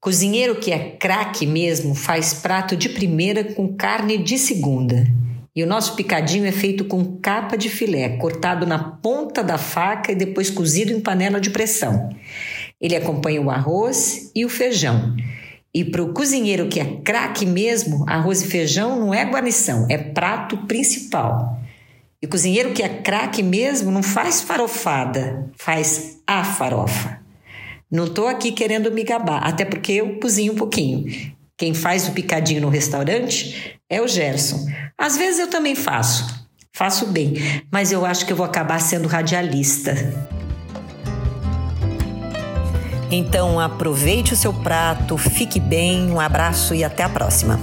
Cozinheiro que é craque mesmo faz prato de primeira com carne de segunda. E o nosso picadinho é feito com capa de filé, cortado na ponta da faca e depois cozido em panela de pressão. Ele acompanha o arroz e o feijão. E para o cozinheiro que é craque mesmo, arroz e feijão não é guarnição, é prato principal. E cozinheiro que é craque mesmo não faz farofada, faz a farofa. Não estou aqui querendo me gabar, até porque eu cozinho um pouquinho. Quem faz o picadinho no restaurante é o Gerson. Às vezes eu também faço, faço bem, mas eu acho que eu vou acabar sendo radialista. Então aproveite o seu prato, fique bem, um abraço e até a próxima.